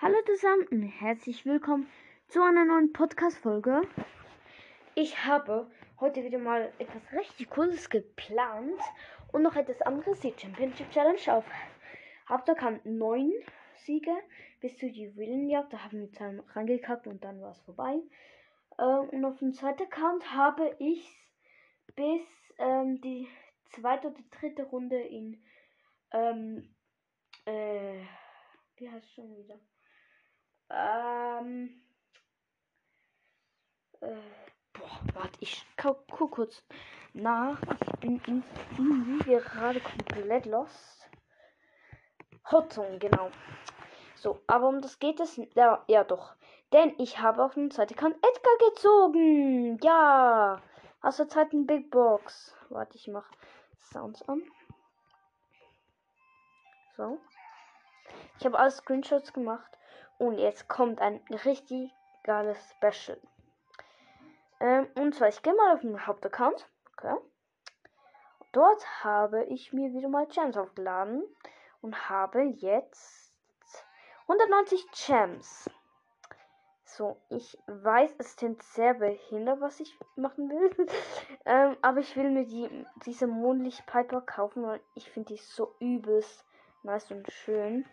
Hallo zusammen und herzlich willkommen zu einer neuen Podcast-Folge. Ich habe heute wieder mal etwas richtig Cooles geplant und noch etwas anderes, die Championship Challenge auf Hauptaccount 9 Siege bis zu Juwelenjagd. Da haben wir zwei reingekackt und dann war es vorbei. Ähm, und auf dem zweiten Account habe ich bis ähm, die zweite oder dritte Runde in ähm, äh, wie heißt es schon wieder? Ähm, äh, boah, warte, ich guck kurz nach. Ich bin in, irgendwie gerade komplett lost. Hotzone, genau. So, aber um das geht es. Ja, ja, doch. Denn ich habe auf dem zweiten Account Edgar gezogen. Ja. Aus der zweiten Big Box. Warte, ich mach Sounds an. So. Ich habe alle Screenshots gemacht. Und jetzt kommt ein richtig geiles Special. Ähm, und zwar, ich gehe mal auf den Hauptaccount. Okay. Dort habe ich mir wieder mal Gems aufgeladen. Und habe jetzt 190 Gems. So, ich weiß, es klingt sehr behindert, was ich machen will. ähm, aber ich will mir die, diese Mondlicht Piper kaufen, weil ich finde die so übelst nice und schön.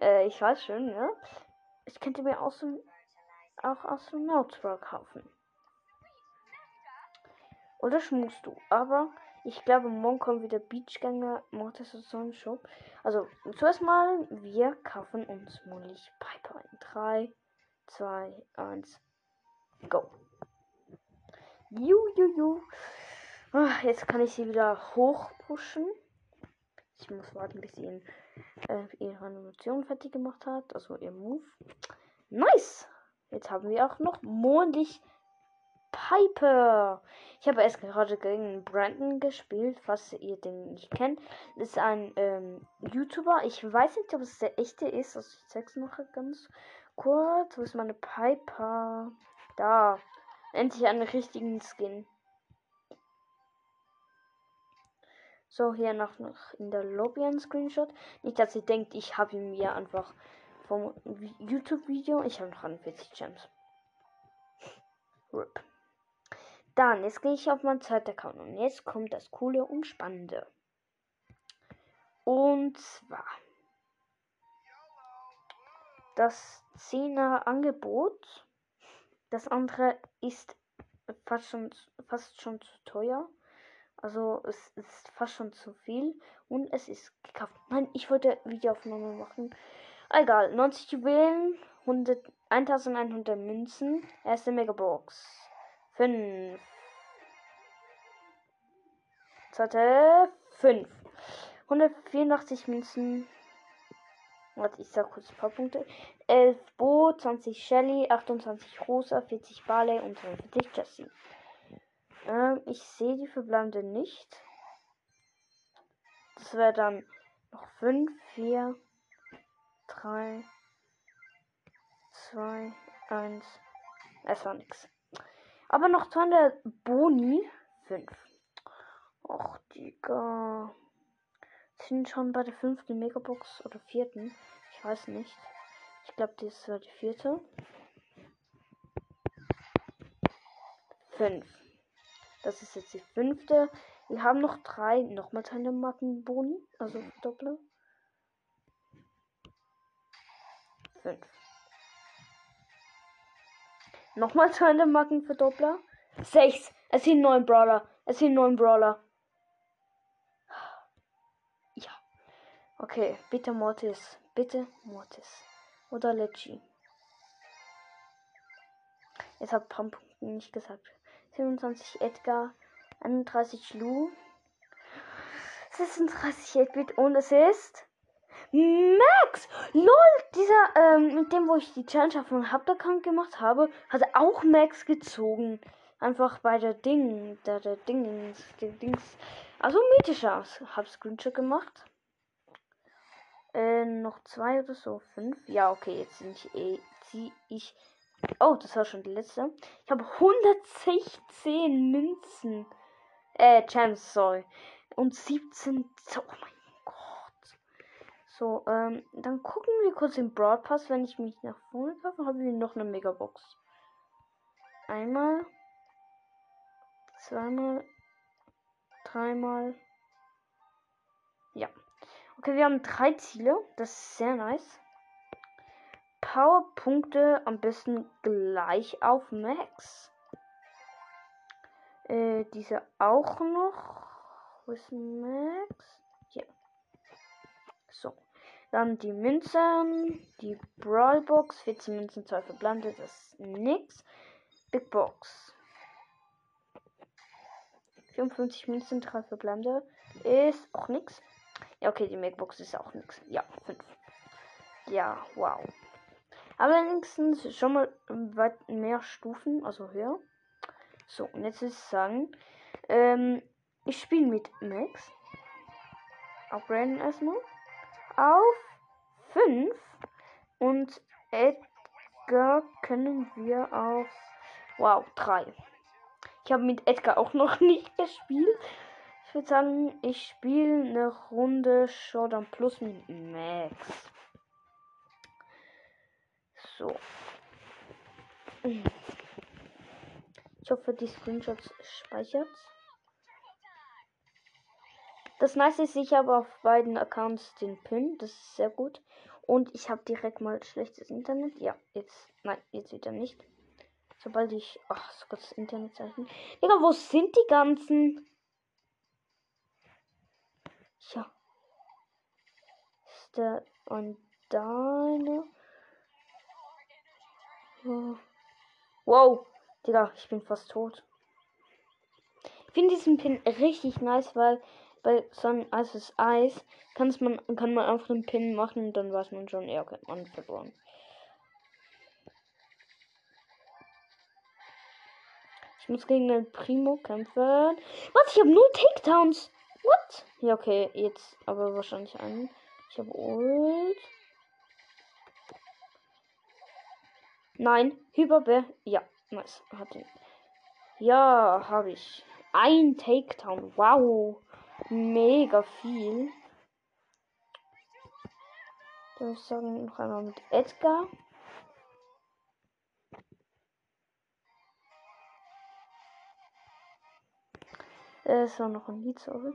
Äh, ich weiß schon, ja. Ich könnte mir auch, so, auch Astronautsbra kaufen. Oder schmusst du? Aber ich glaube, morgen kommt wieder Beachgänger Mortis Shop. Also, zuerst mal, wir kaufen uns Mollich Piper in 3, 2, 1, go. Ju, ju, ju. Ah, jetzt kann ich sie wieder hochpushen. Ich muss warten, bis sie äh, ihre Animation fertig gemacht hat. Also ihr Move. Nice! Jetzt haben wir auch noch Mondlicht Piper. Ich habe erst gerade gegen Brandon gespielt, falls ihr den nicht kennt. Das ist ein ähm, YouTuber. Ich weiß nicht, ob es der echte ist. Also ich zeig's noch ganz kurz. Wo ist meine Piper? Da. Endlich einen richtigen Skin. So, hier noch, noch in der Lobby ein Screenshot. Nicht, dass ihr denkt, ich habe ihn mir einfach vom YouTube-Video. Ich habe noch 41 Gems. RIP. Dann, jetzt gehe ich auf meinen zweiten Account und jetzt kommt das Coole und Spannende. Und zwar das 10er Angebot. Das andere ist fast schon, fast schon zu teuer. Also es ist fast schon zu viel und es ist gekauft. Nein, ich wollte Videoaufnahme machen. Egal, 90 Juwelen, 100, 1100 Münzen, erste Megabox. 5. Zweite 5. 184 Münzen. Warte, ich sag kurz ein paar Punkte. 11 Bo, 20 Shelly, 28 Rosa, 40 Barley und 42 Jessie. Ähm, ich sehe die verbleibenden nicht. Das wäre dann noch 5, 4, 3, 2, 1. Es war nix. Aber noch 200 Boni. 5. Och, Digga. Sind schon bei der fünften Megabox oder vierten. Ich weiß nicht. Ich glaube, das war die vierte. 5. Das ist jetzt die fünfte. Wir haben noch drei, nochmal eine Markenboni, also Doppler. Fünf. Nochmal Markenverdoppler. Sechs. Es sind neun Brawler. Es sind neun Brawler. Ja. Okay, bitte Mortis. Bitte Mortis. Oder Leggy. Jetzt hat Pump nicht gesagt. 27 Edgar, 31 Lu, 36 8-Bit und es ist Max! LOL! Dieser, ähm, mit dem, wo ich die Challenge auf meinem Hauptaccount gemacht habe, hat auch Max gezogen. Einfach bei der Ding, der, der Dings, der Dings. Also mythischer. Hab Screenshot gemacht. Äh, noch zwei oder so. Fünf. Ja, okay, jetzt sind ich, eh, zieh ich Oh, das war schon die letzte. Ich habe 116 Münzen. Äh, Gems, sorry. Und 17. Oh mein Gott. So, ähm, dann gucken wir kurz den Broadpass. Wenn ich mich nach vorne kaufe, haben wir noch eine Megabox. Einmal, zweimal, dreimal. Ja. Okay, wir haben drei Ziele. Das ist sehr nice. Powerpunkte am besten gleich auf Max. Äh, diese auch noch. Wo ist Max? Hier. So. Dann die Münzen. Die Brawlbox. 14 Münzen, 2 verblendet. Das ist nix. Big Box. 54 Münzen, 3 verbleibende. Ist auch nix. Ja, okay, die Macbox ist auch nix. Ja, 5. Ja, wow. Aber wenigstens schon mal weit mehr Stufen, also höher. So, und jetzt ist es sagen, ähm, ich spiele mit Max. Upgraden erstmal. Auf 5. Und Edgar können wir auf, wow, 3. Ich habe mit Edgar auch noch nicht gespielt. Ich würde sagen, ich spiele eine Runde Showdown Plus mit Max. So. Ich hoffe, die Screenshots speichert. Das Nice ist, ich habe auf beiden Accounts den Pin. Das ist sehr gut. Und ich habe direkt mal schlechtes Internet. Ja, jetzt. Nein, jetzt wieder nicht. Sobald ich. Ach, so kurz das Internetzeichen. Digga, wo sind die ganzen? Ja. Ist der und deine? Oh. Wow. Digga, ich bin fast tot. Ich finde diesen Pin richtig nice, weil bei einem Eises Eis kann's man, kann man einfach einen Pin machen und dann weiß man schon, ja, okay, man verloren. Ich muss gegen den Primo kämpfen. Was? Ich habe nur Takedowns. What? Ja, okay, jetzt aber wahrscheinlich einen. Ich habe Ult. Nein, Hyperbär. Ja, nice. Hat ihn. Ja, habe ich. Ein Takedown. Wow. Mega viel. Dann würde ich sagen, noch einmal mit Edgar. Es war noch ein Lied, sorry.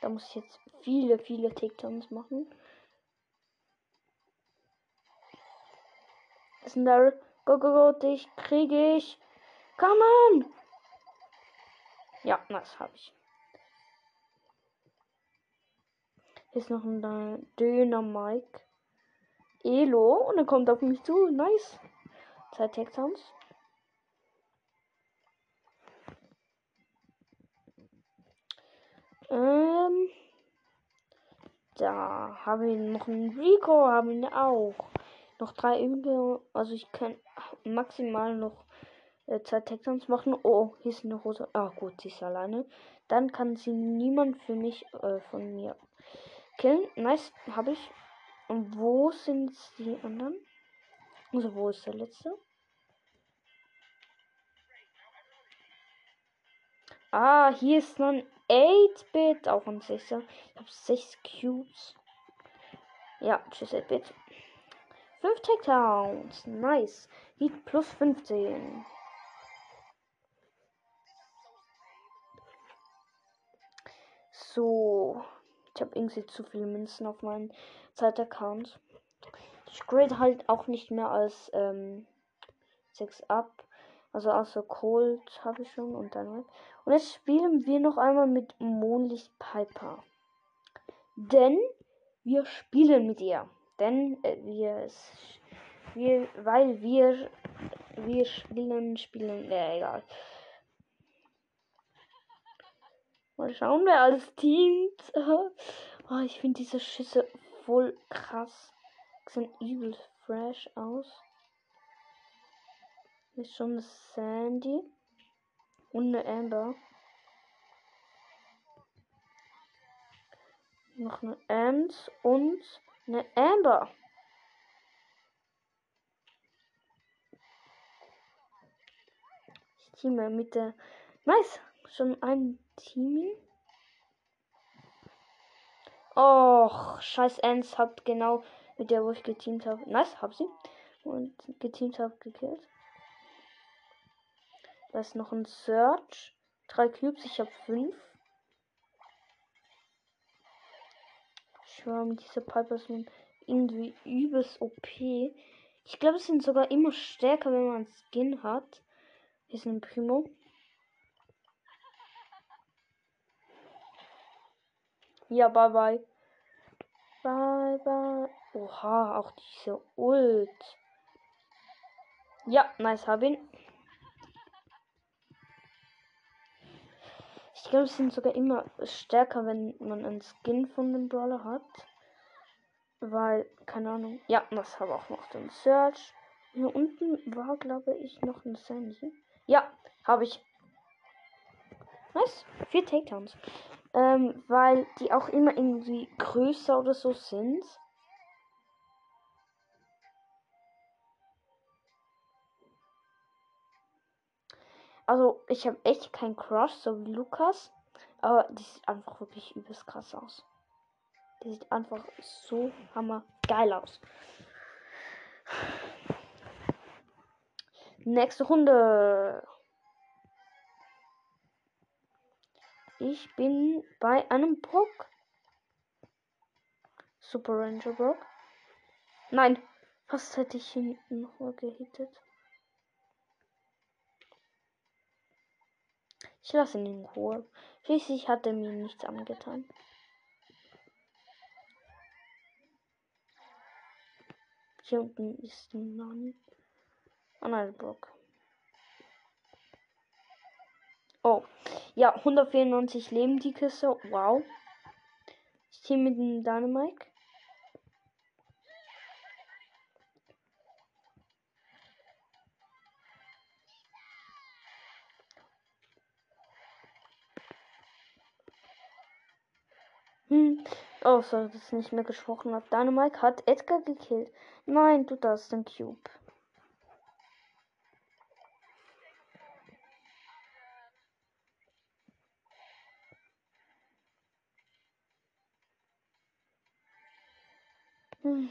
Da muss ich jetzt viele, viele Takedowns machen. Ist ein Daryl. Go, go, go, dich kriege ich. Come on! Ja, das habe ich. Hier ist noch ein Döner Mike. Elo und er kommt auf mich zu. Nice. Zwei Takedowns. Ähm, da haben wir noch einen Rico, haben wir auch. Noch drei übrige, also ich kann maximal noch äh, zwei Texans machen. Oh, hier ist eine Hose. Ah, gut, sie ist alleine. Dann kann sie niemand für mich äh, von mir killen. Nice, habe ich. Und wo sind die anderen? Also, wo ist der letzte? Ah, hier ist noch ein 8-Bit, auch ein 6er. Ich habe 6 Cubes. Ja, tschüss 8-Bit. 5 Takedowns. Nice. Heat plus 15. So. Ich habe irgendwie zu viele Münzen auf meinem Zeitaccount. Ich grade halt auch nicht mehr als ähm, 6 ab. Also außer Cold habe ich schon und dann. Und jetzt spielen wir noch einmal mit Mondlicht Piper. Denn wir spielen mit ihr. Denn äh, wir, wir, weil wir, wir spielen, spielen, ja, egal. Mal schauen, wer alles teamt. oh, ich finde diese Schüsse voll krass. Sehen übel fresh aus. Ist schon eine Sandy und eine Amber. Noch eine Ems und eine Amber. Ich teame mit der. Nice! Schon ein Team. Och, scheiß Ends hat genau mit der, wo ich geteamt habe. Nice, hab sie. Und geteamt habe, gekillt. Da ist noch ein Search. Drei Cubes, ich habe fünf. Schwärm, diese Piper sind irgendwie übelst OP. Ich glaube, es sind sogar immer stärker, wenn man Skin hat. Hier ist ein Primo. Ja, bye bye. Bye bye. Oha, auch diese Ult. Ja, nice, hab ihn. Ich glaube, es sind sogar immer stärker, wenn man einen Skin von dem Brawler hat. Weil, keine Ahnung. Ja, das habe auch noch den Search. Hier unten war, glaube ich, noch ein Sandy. Ja, habe ich. Nice. Vier Takedowns. Ähm, weil die auch immer irgendwie größer oder so sind. Also, ich habe echt keinen Crush, so wie Lukas. Aber die sieht einfach wirklich übelst krass aus. Die sieht einfach so hammer geil aus. Nächste Runde. Ich bin bei einem Brock. Super Ranger Brock. Nein, fast hätte ich ihn noch gehittet. Ich lasse ihn in Ruhe. Schließlich hat er mir nichts angetan. Hier unten ist ein Nani. Oh Brock. Oh. Ja, 194 Leben die Kiste. Wow. Ich ziehe mit dem Dynamite. Hm. Oh, dass ich nicht mehr gesprochen habe. Dynamite hat Edgar gekillt. Nein, du das, den Cube. Hm.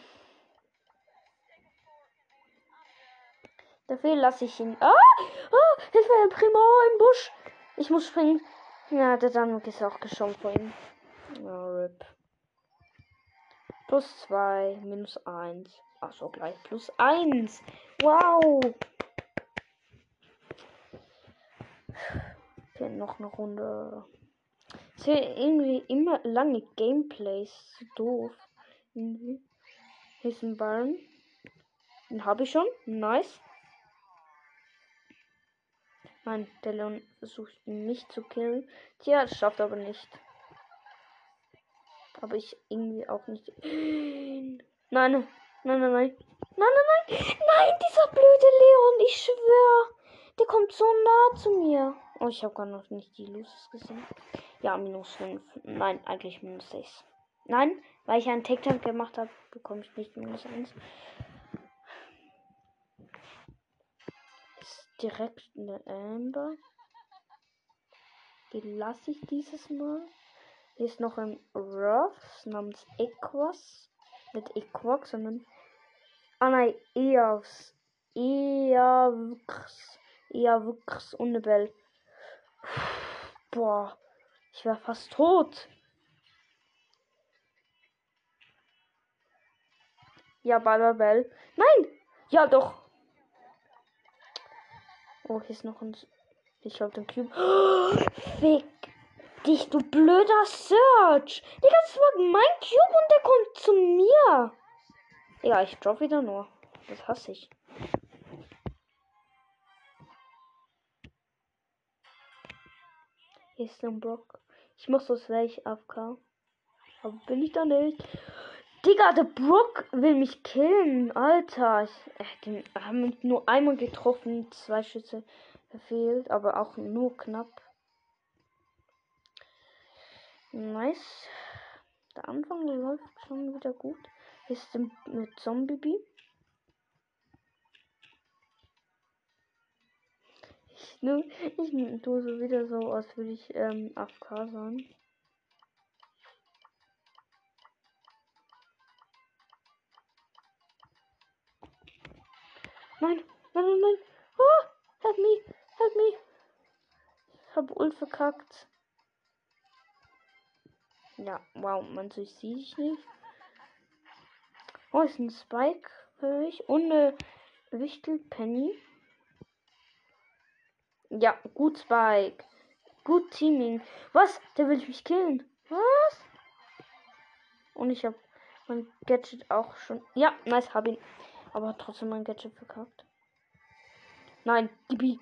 Dafür lasse ich ihn. Ah! ah! Hilfe, Primo im Busch! Ich muss springen. Ja, der Dynamite ist auch geschoben vor ihm. Oh, RIP. Plus 2, minus 1. Achso, gleich plus 1. Wow. Okay, noch eine Runde. Es sind irgendwie immer lange Gameplays. Doof. Irgendwie. Hier ist ein Ball. Den habe ich schon. Nice. Nein, der Leon versucht mich zu killen. Tja, das schafft aber nicht. Aber ich irgendwie auch nicht. Nein, nein, nein, nein, nein. Nein, nein, nein. Dieser blöde Leon. Ich schwör. Der kommt so nah zu mir. Oh, ich habe gar noch nicht die Luces gesehen. Ja, minus 5. Nein, eigentlich minus 6. Nein, weil ich einen Tech Tank gemacht habe, bekomme ich nicht minus 1. Ist direkt eine Amber. Die lasse ich dieses Mal. Hier ist noch ein Ruff namens Equas. Nicht Equox, sondern. Ah nein, Eavs. Eavx. Eavx Unebel. Boah. Ich war fast tot. Ja, Bell. Nein! Ja, doch. Oh, hier ist noch ein. Ich hab den Cube. Oh, fick dich, du blöder Search. Digga, das war mein Cube und der kommt zu mir. Ja, ich drop wieder nur. Das hasse ich. Hier ist ein Block. Ich muss so gleich AFK. Aber bin ich da nicht. Digga, der Brook will mich killen. Alter. Ich, äh, den haben nur einmal getroffen. Zwei Schüsse verfehlt. Aber auch nur knapp. Nice. Der Anfang läuft schon wieder gut. Ist mit Zombie Ich, ne, ich tue so wieder so, als würde ich ähm, AFK sein. Nein, nein, nein, nein. Oh, help me, help me. Ich habe Ult verkackt. Ja, wow, man sieht sich nicht. Oh, ist ein Spike für mich und eine Wichtel Penny. Ja, gut Spike. Gut Teaming. Was? Der will mich killen. Was? Und ich habe mein Gadget auch schon. Ja, nice, hab ihn. Aber trotzdem mein Gadget verkauft. Nein, Gibi.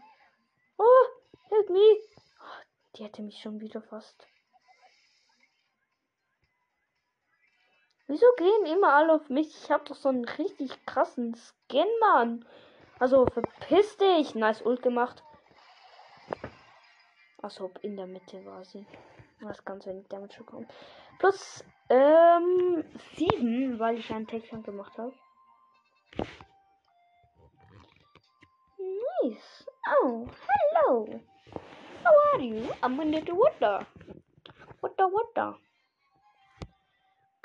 Oh, help me. Oh, die hätte mich schon wieder fast. Wieso gehen immer alle auf mich? Ich habe doch so einen richtig krassen Skin, Mann. Also verpiss dich. Nice Ult gemacht. Achso, in der Mitte war sie. Was ganz wenig Damage bekommen. Plus ähm, 7, weil ich einen Textstand gemacht habe. Nice. Oh, hello. How are you? I'm in the water. Water, water.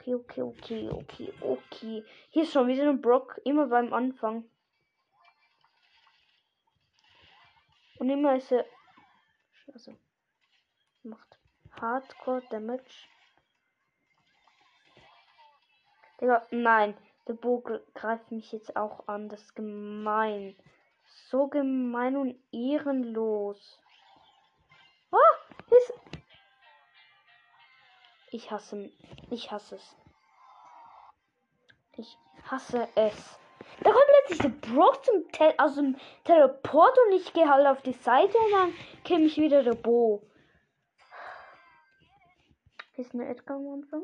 Okay, okay, okay, okay, okay. Hier schon wieder ein Brock. Immer beim Anfang. Und immer ist er. Also. Macht Hardcore Damage. Digga, nein. Der Bogen greift mich jetzt auch an. Das ist gemein. So gemein und ehrenlos. Ich hasse. Ich hasse es. Ich hasse es. Da kommt plötzlich der Brock zum Te aus dem Teleport und ich gehe halt auf die Seite und dann käme ich wieder der Bo. Ist eine Edgar am Anfang.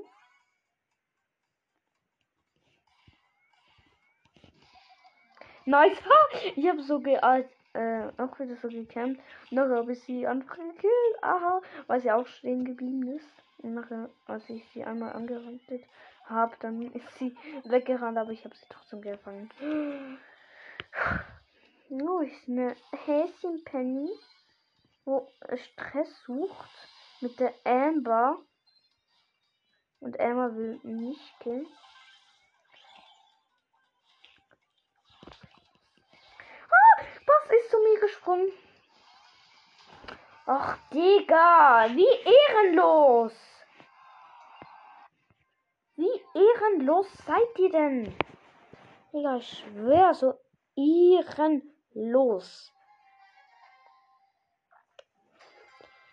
Nice. Ich habe so ge äh, auch wieder so gekämpft. Nachher habe ich sie einfach gekillt. Aha. Weil sie auch stehen geblieben ist. Nachher, als ich sie einmal angerannt habe, dann ist sie weggerannt, aber ich habe sie trotzdem gefangen. Oh, ist eine Häschenpenny, wo Stress sucht mit der Amber. Und Amber will nicht killen. ist zu mir gesprungen. Ach, Digga, wie ehrenlos. Wie ehrenlos seid ihr denn? Digga, ich schwör, so ehrenlos.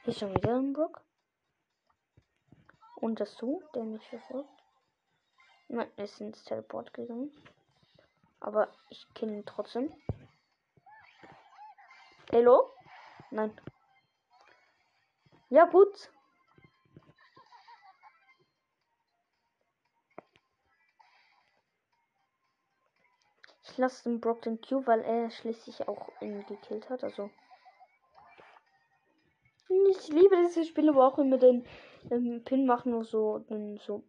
Hier ist schon wieder ein Brook. Und das so, der mich verfolgt. Nein, er ist ins Teleport gegangen. Aber ich kenne ihn trotzdem. Hello? Nein. Ja, gut. Ich lasse den Brock den Q, weil er schließlich auch ihn gekillt hat. Also. Ich liebe dieses Spiel, aber auch immer den ähm, Pin machen und so. Den, so.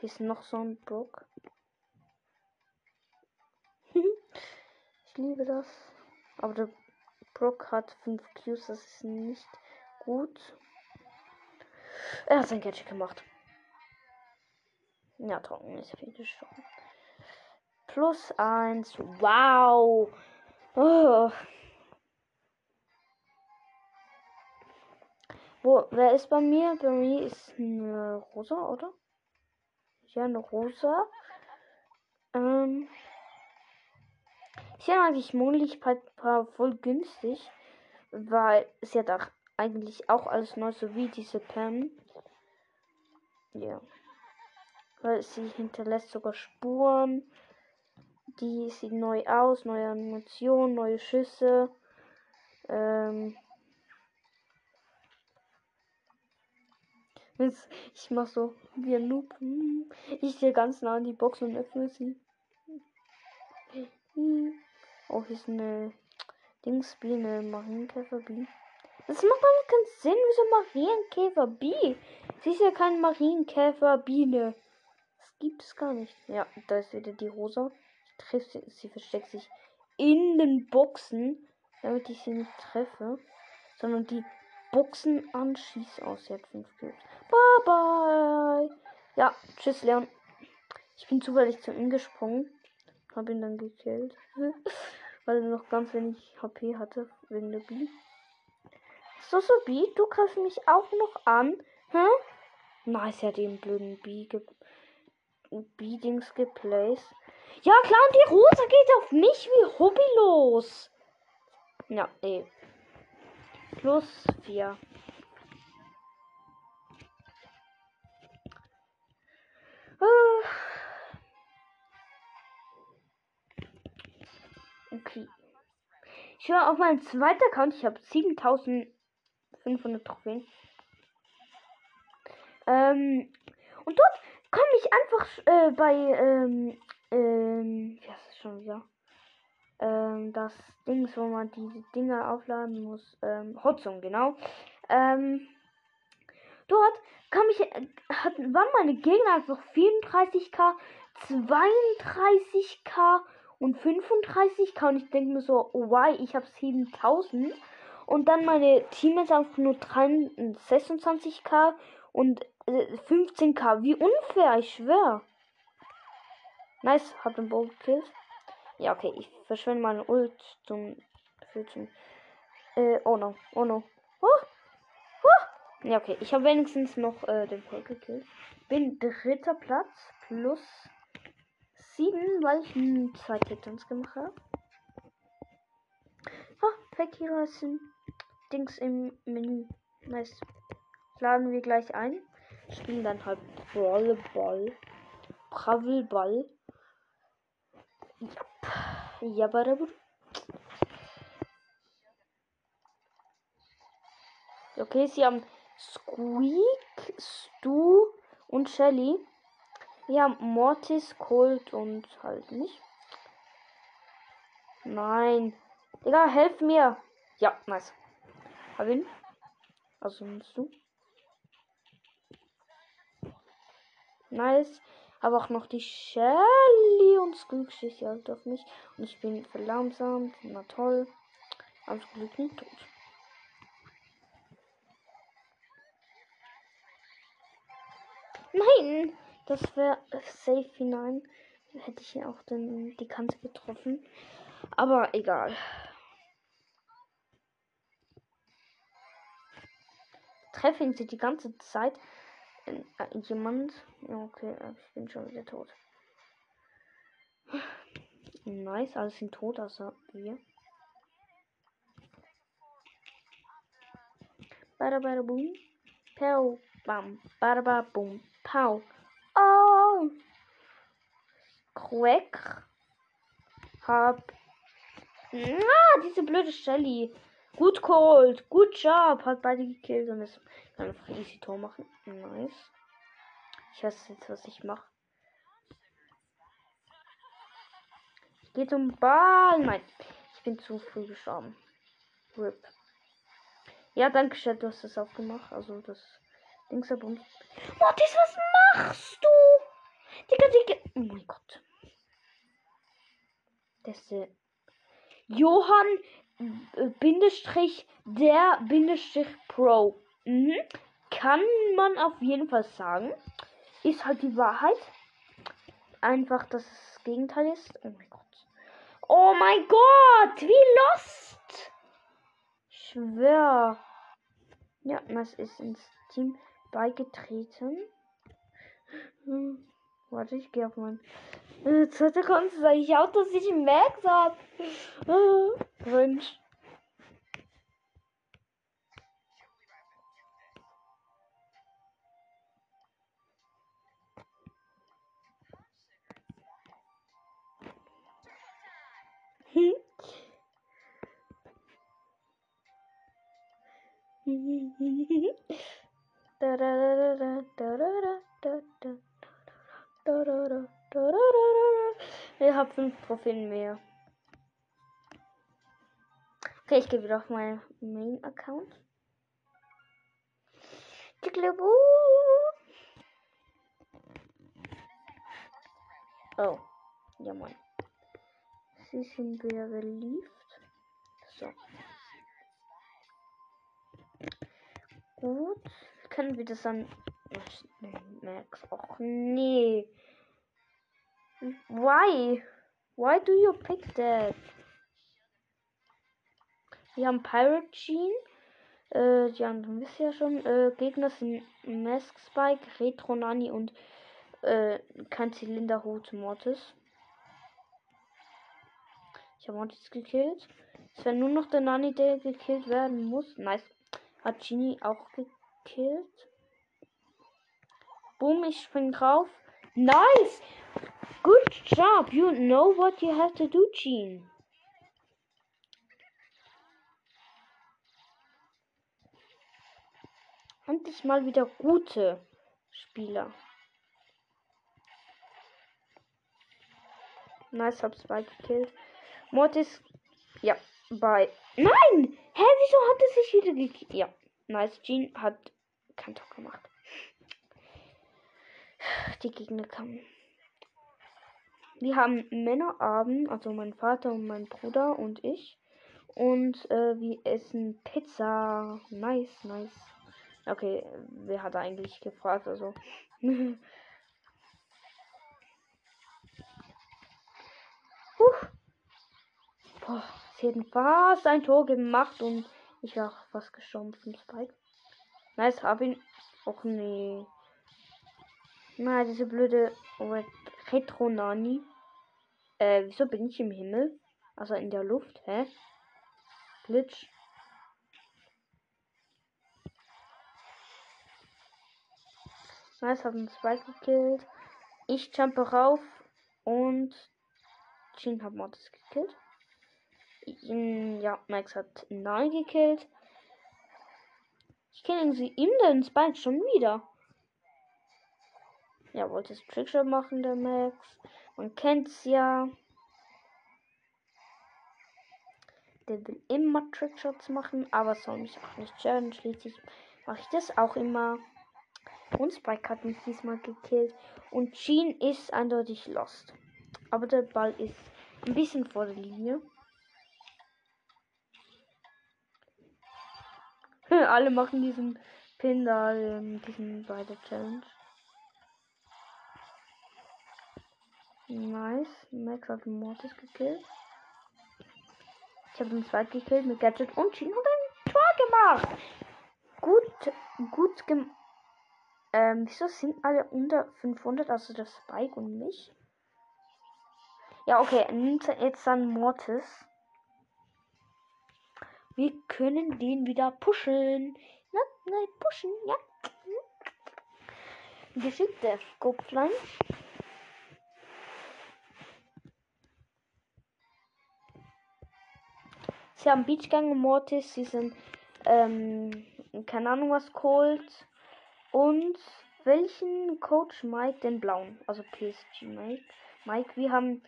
Hier ist noch so ein Brock. ich liebe das. Aber der Brock hat 5 Qs, das ist nicht gut. Er hat sein Gadget gemacht. Ja, trocken ist viel gestorben. Plus 1. Wow. Oh. Wo, wer ist bei mir? Bei mir ist eine Rosa, oder? Ja, eine Rosa. Ähm. Ich finde eigentlich Mondlichtpiper voll günstig, weil sie hat auch eigentlich auch alles neu, so wie diese Pen. Ja. Weil sie hinterlässt sogar Spuren. Die sieht neu aus, neue Animationen, neue Schüsse. Ähm. Ich mach so wie ein Noob. Ich gehe ganz nah an die Box und öffne sie. Oh, hier ist eine Dingsbi, eine Marienkäfer-Bi. Das macht aber keinen Sinn. Wieso Marienkäfer-Bi? Sie ist ja kein Marienkäfer-Biene. Das gibt es gar nicht. Ja, da ist wieder die Rosa. Treffe sie. Versteckt sich in den Boxen, damit ich sie nicht treffe. Sondern die Boxen anschießt aus. Sie hat fünf Cubes. Bye bye. Ja, tschüss, Leon. Ich bin zufällig zu ihm gesprungen. Hab ihn dann gekillt. Weil er noch ganz wenig HP hatte wegen der B. So, so, B, du greifst mich auch noch an. Hä? Nice, er hat den blöden B ge B-Dings geplaced. Ja, klar, und die Rosa geht auf mich wie hobbylos. Ja, eh. Plus 4. Okay. Ich höre auf meinen zweiten Account. Ich habe 7500 Trophäen. Ähm, und dort komme ich einfach äh, bei, ähm, ähm, heißt es schon wieder? Ähm, das Ding, wo man diese Dinger aufladen muss. Ähm, Hotzung, genau. Ähm, dort kam ich, hat, waren meine Gegner einfach 34k, 32k und 35k und ich denke mir so, oh why, ich habe 7000 und dann meine Teammates einfach nur 26k und 15k. Äh, Wie unfair, ich schwör. Nice, hab den Bow gekillt. Ja, okay, ich verschwende meine Ult zum. Für zum äh, oh no, oh no. Oh, oh. Ja, okay, ich habe wenigstens noch äh, den Bow gekillt. Bin dritter Platz plus 7, weil ich zwei Titans gemacht habe. Ah, Pack Heroes sind Dings im Menü. Nice. Laden wir gleich ein. Spielen dann halt Brawlball. Bravelball. Ja. Ja, aber Okay, sie haben Squeak, Stu und Shelly. Ja, Mortis, Colt und halt nicht. Nein. Digga, helf mir. Ja, nice. Hab ihn. Also nimmst du. Nice. Aber auch noch die Shelly und Squeak schießt halt auf mich. Und ich bin verlangsamt. Na toll. Alles Glück nicht tot. Nein! Das wäre safe hinein. Hätte ich ja auch dann die Kante getroffen. Aber egal. Treffe ihn sie die ganze Zeit. Äh, jemand. Okay, äh, ich bin schon wieder tot. Nice, alles sind tot, außer wir. Bada bada boom. Pow. Bam. Bada bada boom. Pow. Oh. Quack. Hab. Ah, diese blöde Shelly. Gut Cold. Gut Job. Hat beide gekillt und es kann einfach easy Tor machen. Nice. Ich weiß jetzt, was ich mache. Ich gehe zum Ball. Nein. Ich bin zu früh gestorben. RIP. Ja, danke schön, du hast das auch gemacht. Also das Dings verbunden. Mortis, was machst du? Digga, Digga. Oh mein Gott. Das ist äh, Johann äh, Bindestrich der Bindestrich Pro. Mhm. Kann man auf jeden Fall sagen. Ist halt die Wahrheit. Einfach, dass es das Gegenteil ist. Oh mein Gott. Oh mein Gott, wie lost. Schwör. Ja, das ist ins Team beigetreten. Hm. Warte, ich gehe auf mein äh, zweiter Konto, ich auch, dass ich Max habe. Äh, Wünsch. Ich habe fünf Trophäen mehr. Okay, ich gehe wieder auf meinen Main-Account. Oh, ja Mann. Sie sind wieder geliebt. So. Gut. Können wir das dann. Max. Och nee. Why? Why do you pick that? Wir haben Pirate Gene. Äh, die anderen wisst ihr ja schon. Äh, Gegner sind Mask Spike, Retro Nani und äh, kein Zylinderhut Mortis. Ich habe Mortis gekillt. Es wäre nur noch der Nani, der gekillt werden muss. Nice. Hat Genie auch gekillt. Boom, ich spring drauf. Nice! Good job. You know what you have to do, Gene. Endlich mal wieder gute Spieler. Nice, hab zwei gekillt. Mortis, ja, bei. Nein! Hä, wieso hat er sich wieder gekillt? Ja, nice. Jean hat kein Tor gemacht. Die Gegner kamen. Wir haben Männerabend, also mein Vater und mein Bruder und ich. Und äh, wir essen Pizza. Nice, nice. Okay, wer hat eigentlich gefragt? Also. Huch. Boah, hätten fast ein Tor gemacht und ich war fast gestorben vom Spike. Nice, hab ihn. Och nee. Na, diese blöde Retro Nani. Äh, wieso bin ich im Himmel? Also in der Luft, hä? Glitch. Nice, hat einen Spike gekillt. Ich jumpe rauf und Jean hat Mortis gekillt. Ja, Max hat 9 gekillt. Ich kenne sie ihm den Spike schon wieder. Ja, wollte es Trickshot machen, der Max. Man kennt's ja. Der will immer Trickshots machen, aber soll mich auch nicht stören. Schließlich mache ich das auch immer. Und Spike hat mich diesmal gekillt. Und Jean ist eindeutig lost. Aber der Ball ist ein bisschen vor der Linie. Alle machen diesen Pin da, ähm, diesen bei Challenge. Nice. Max hat Mortis gekillt. Ich habe den zweiten gekillt mit Gadget und hat ein Tor gemacht. Gut, gut gemacht. Ähm, wieso sind alle unter 500, also das Spike und mich? Ja, okay, nimmt jetzt dann Mortis. Wir können den wieder pushen. Ja, nein, pushen, ja. Geschickte Skopflein. Sie haben Beachgang Mortis, sie sind, ähm, keine Ahnung was, Cold. Und welchen Coach Mike? Den blauen. Also PSG Mike. Mike, wir haben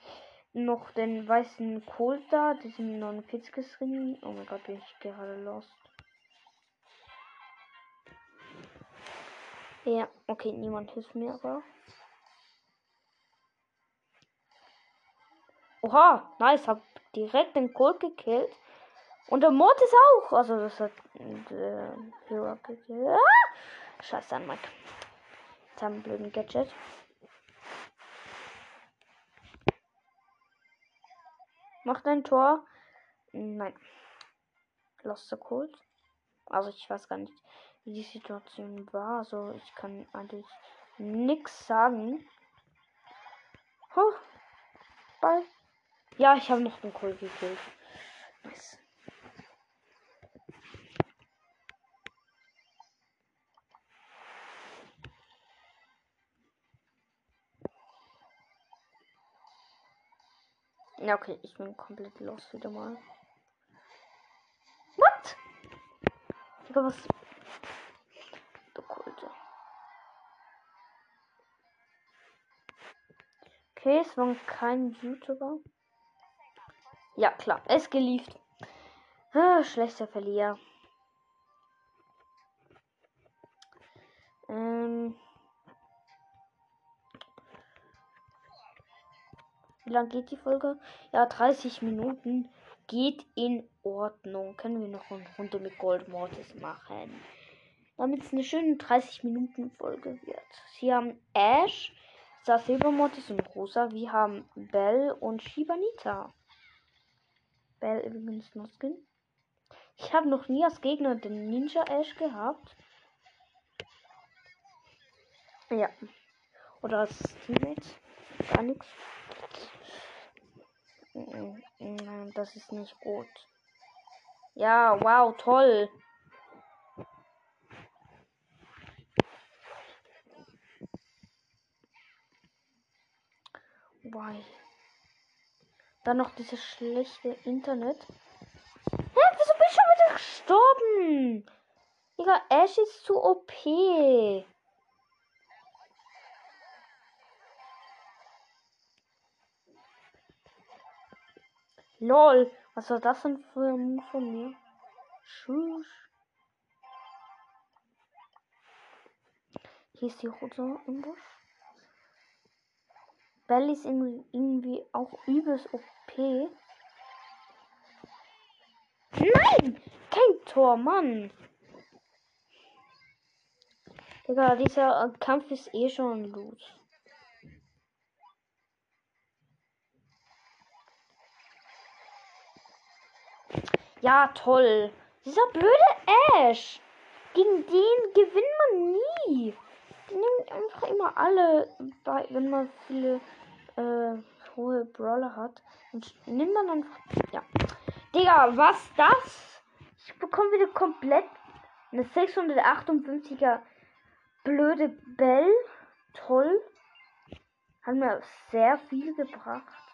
noch den weißen Colt da, diesen 49 Ring. Oh mein Gott, bin ich gerade lost. Ja, okay, niemand hilft mir aber. Oha, nice, hab direkt den Colt gekillt. Und der Mortis auch. Also das hat der Hero gekillt. Ah! Scheiße Mike. Jetzt haben wir einen blöden Gadget. Macht ein Tor. Nein. Lost the Cold. Also ich weiß gar nicht, wie die Situation war. Also ich kann eigentlich nichts sagen. Huh. Ball. Ja, ich habe noch einen Cold gekillt. Nice. Ja, okay, ich bin komplett los wieder mal. What? Digga, was? Du Kulte. Okay, es war kein YouTuber. Ja, klar, es geliefert. Ah, schlechter Verlierer. Ähm. Wie lang geht die Folge? Ja, 30 Minuten. Geht in Ordnung. Können wir noch eine Runde mit Gold Mortis machen. Damit es eine schöne 30 Minuten Folge wird. Sie haben Ash, Silber Mortis und Rosa. Wir haben Bell und Shibanita. Bell übrigens noch Skin. Ich habe noch nie als Gegner den Ninja Ash gehabt. Ja. Oder als Teammate. Gar nichts. Das ist nicht gut. Ja, wow, toll. Why? Dann noch dieses schlechte Internet. Hä, wieso bin ich schon wieder gestorben? Digga, Ash ist zu OP. Lol, was war das denn für ein Move von mir? Schusch. Hier ist die Rote im Busch. Bell ist irgendwie auch übelst OP. Nein! Kein Tor, Mann! Digga, dieser Kampf ist eh schon los. Ja, toll. Dieser blöde Ash. Gegen den gewinnt man nie. Die nehmen einfach immer alle, bei, wenn man viele äh, hohe Brawler hat. Und nimmt man einfach. Ja. Digga, was das? Ich bekomme wieder komplett eine 658er blöde Bell. Toll. Hat mir sehr viel gebracht.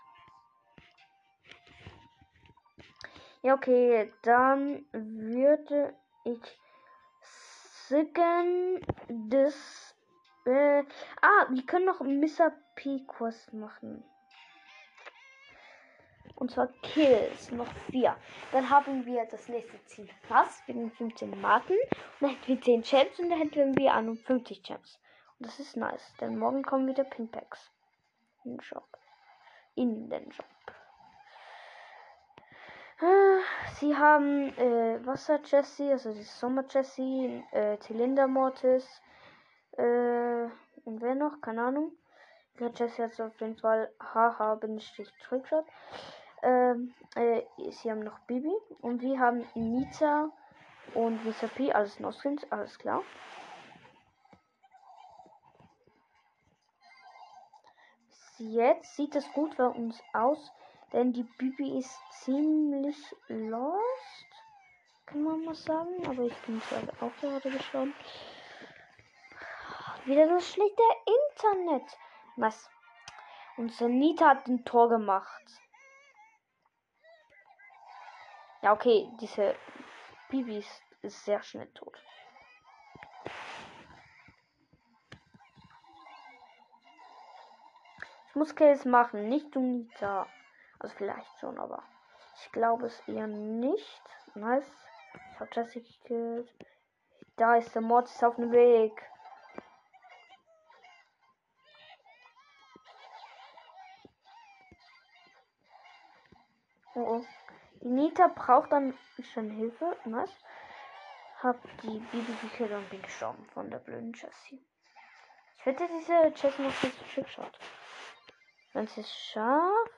Ja, okay, dann würde ich sagen, das. Äh, ah, wir können noch Mr. P-Kurs machen. Und zwar Kills, noch vier. Dann haben wir das nächste Ziel fast mit den 15 Marken. Und dann hätten wir 10 Champs und dann hätten wir 51 Champs. Und das ist nice, denn morgen kommen wieder Pinpacks. In den Shop. In den Shop. Sie haben äh, Wasser Jessie, also die Sommer Jessie, äh, Zylinder Mortis, äh, und wer noch? Keine Ahnung. Ja, Jessie hat auf jeden Fall haha bin ich Trickshot. Ähm, äh, sie haben noch Bibi und wir haben Nita und Mr. P, alles Nostrins, alles klar. Jetzt sieht es gut bei uns aus. Denn die Bibi ist ziemlich lost. Kann man mal sagen. Aber ich bin gerade auch gerade gestorben. Wieder das schlechte Internet. Was? Unser Nita hat ein Tor gemacht. Ja, okay. Diese Bibi ist, ist sehr schnell tot. Ich muss Kills machen, nicht du Nita. Also vielleicht schon, aber ich glaube es eher nicht. Nice. Ich habe Jesse gekillt. Da ist der Mortis auf dem Weg. Oh, oh. Die Nita braucht dann schon Hilfe. Nice. Hab die Bibi gekillt und bin gestorben von der blöden Jessie. Ich wette, diese Jessie noch nicht Trickshot. Wenn sie es schafft.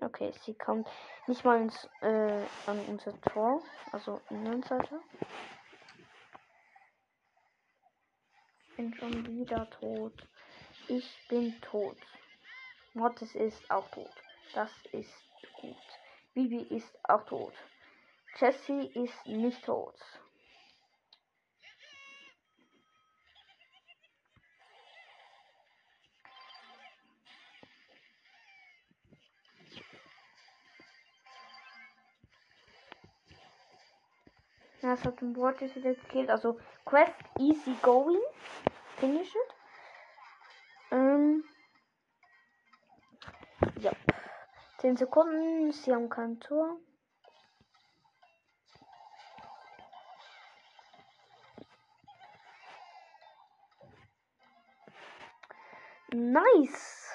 Okay, sie kommt nicht mal ins, äh, an unser Tor. Also Innenseite. Ich bin schon wieder tot. Ich bin tot. Mortis ist auch tot. Das ist gut. Bibi ist auch tot. Jessie ist nicht tot. Ja, es hat ein Wort ist wieder gekillt. Also Quest easy going. Finish it. Ähm. Ja. 10 Sekunden. Sie haben kein Tor. Nice.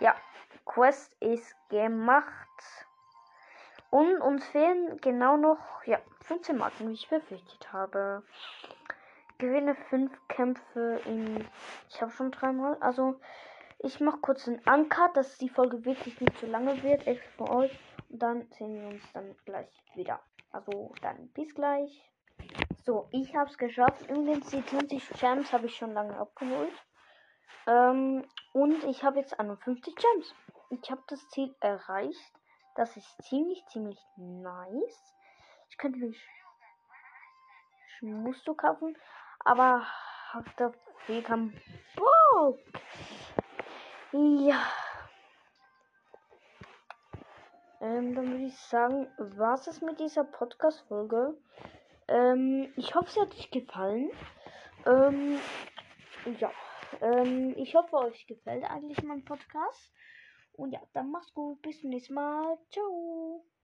Ja, Quest ist gemacht. Und uns fehlen genau noch ja, 15 Marken, wie ich befürchtet habe. gewinne fünf Kämpfe in. Ich habe schon dreimal. Also, ich mache kurz einen Anker, dass die Folge wirklich nicht zu lange wird. Extra für euch. Und dann sehen wir uns dann gleich wieder. Also, dann bis gleich. So, ich habe es geschafft. Übrigens, die 20 Gems habe ich schon lange abgeholt. Ähm, und ich habe jetzt 51 Gems. Ich habe das Ziel erreicht. Das ist ziemlich, ziemlich nice. Ich könnte mich du kaufen, aber auf der Weg am Bock. Ja. Ähm, dann würde ich sagen, was ist mit dieser Podcast-Folge? Ähm, ich hoffe, es hat euch gefallen. Ähm, ja. Ähm, ich hoffe, euch gefällt eigentlich mein Podcast. Und ja, dann macht's gut. Bis zum nächsten Mal. Ciao.